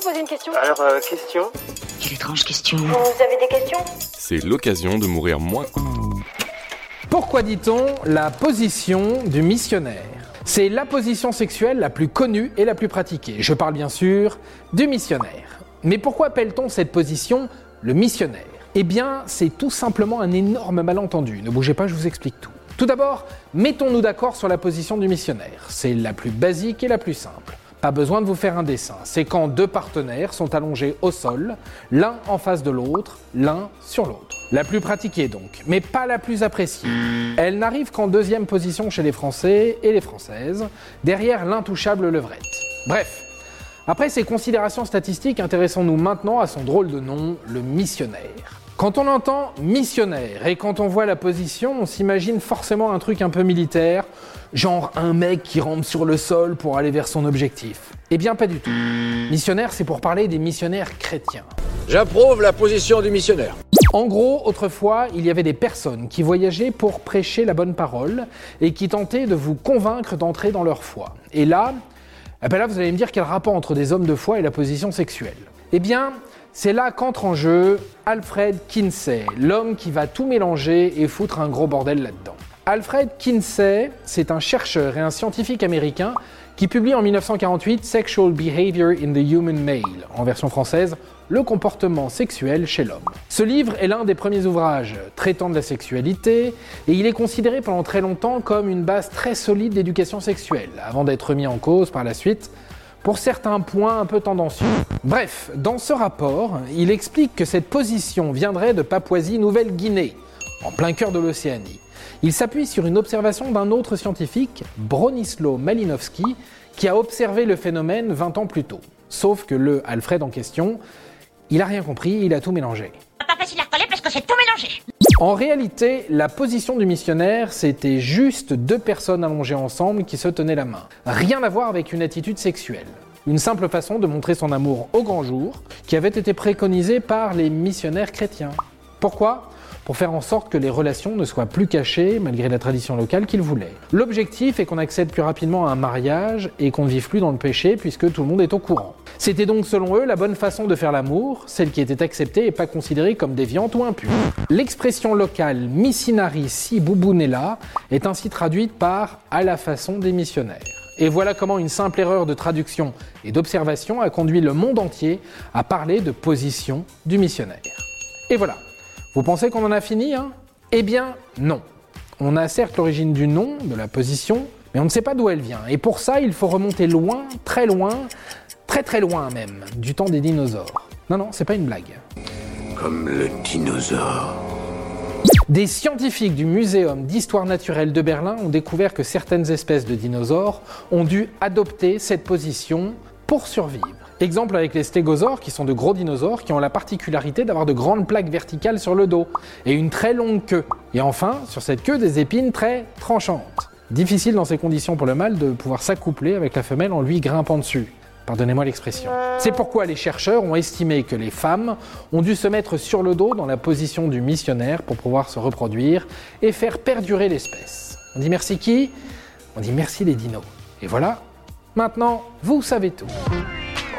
vous poser une question Alors, euh, question Quelle étrange question. Vous avez des questions? C'est l'occasion de mourir moins. Pourquoi dit-on la position du missionnaire? C'est la position sexuelle la plus connue et la plus pratiquée. Je parle bien sûr du missionnaire. Mais pourquoi appelle-t-on cette position le missionnaire? Eh bien, c'est tout simplement un énorme malentendu. Ne bougez pas, je vous explique tout. Tout d'abord, mettons-nous d'accord sur la position du missionnaire. C'est la plus basique et la plus simple. Pas besoin de vous faire un dessin. C'est quand deux partenaires sont allongés au sol, l'un en face de l'autre, l'un sur l'autre. La plus pratiquée donc, mais pas la plus appréciée. Elle n'arrive qu'en deuxième position chez les Français et les Françaises, derrière l'intouchable levrette. Bref, après ces considérations statistiques, intéressons-nous maintenant à son drôle de nom, le missionnaire. Quand on entend missionnaire et quand on voit la position, on s'imagine forcément un truc un peu militaire, genre un mec qui rampe sur le sol pour aller vers son objectif. Eh bien pas du tout. Missionnaire, c'est pour parler des missionnaires chrétiens. J'approuve la position du missionnaire. En gros, autrefois, il y avait des personnes qui voyageaient pour prêcher la bonne parole et qui tentaient de vous convaincre d'entrer dans leur foi. Et là, eh ben là, vous allez me dire quel rapport entre des hommes de foi et la position sexuelle Eh bien, c'est là qu'entre en jeu Alfred Kinsey, l'homme qui va tout mélanger et foutre un gros bordel là-dedans. Alfred Kinsey, c'est un chercheur et un scientifique américain qui publie en 1948 Sexual Behavior in the Human Male, en version française, Le comportement sexuel chez l'homme. Ce livre est l'un des premiers ouvrages traitant de la sexualité et il est considéré pendant très longtemps comme une base très solide d'éducation sexuelle, avant d'être mis en cause par la suite pour certains points un peu tendancieux. Bref, dans ce rapport, il explique que cette position viendrait de Papouasie-Nouvelle-Guinée, en plein cœur de l'Océanie. Il s'appuie sur une observation d'un autre scientifique, Bronislaw Malinowski, qui a observé le phénomène 20 ans plus tôt. Sauf que le Alfred en question, il a rien compris, il a tout mélangé. Pas facile à parce que c'est tout mélangé? En réalité, la position du missionnaire, c'était juste deux personnes allongées ensemble qui se tenaient la main. Rien à voir avec une attitude sexuelle. Une simple façon de montrer son amour au grand jour, qui avait été préconisée par les missionnaires chrétiens. Pourquoi? Pour faire en sorte que les relations ne soient plus cachées malgré la tradition locale qu'ils voulaient. L'objectif est qu'on accède plus rapidement à un mariage et qu'on ne vive plus dans le péché puisque tout le monde est au courant. C'était donc selon eux la bonne façon de faire l'amour, celle qui était acceptée et pas considérée comme déviante ou impure. L'expression locale missinari si bubunella est ainsi traduite par à la façon des missionnaires. Et voilà comment une simple erreur de traduction et d'observation a conduit le monde entier à parler de position du missionnaire. Et voilà, vous pensez qu'on en a fini hein? Eh bien non. On a certes l'origine du nom, de la position, mais on ne sait pas d'où elle vient. Et pour ça, il faut remonter loin, très loin, très très loin même, du temps des dinosaures. Non, non, c'est pas une blague. Comme le dinosaure. Des scientifiques du Muséum d'histoire naturelle de Berlin ont découvert que certaines espèces de dinosaures ont dû adopter cette position pour survivre. Exemple avec les stégosaures, qui sont de gros dinosaures qui ont la particularité d'avoir de grandes plaques verticales sur le dos et une très longue queue. Et enfin, sur cette queue, des épines très tranchantes. Difficile dans ces conditions pour le mâle de pouvoir s'accoupler avec la femelle en lui grimpant dessus. Pardonnez-moi l'expression. C'est pourquoi les chercheurs ont estimé que les femmes ont dû se mettre sur le dos dans la position du missionnaire pour pouvoir se reproduire et faire perdurer l'espèce. On dit merci qui? On dit merci les dinos. Et voilà, maintenant, vous savez tout.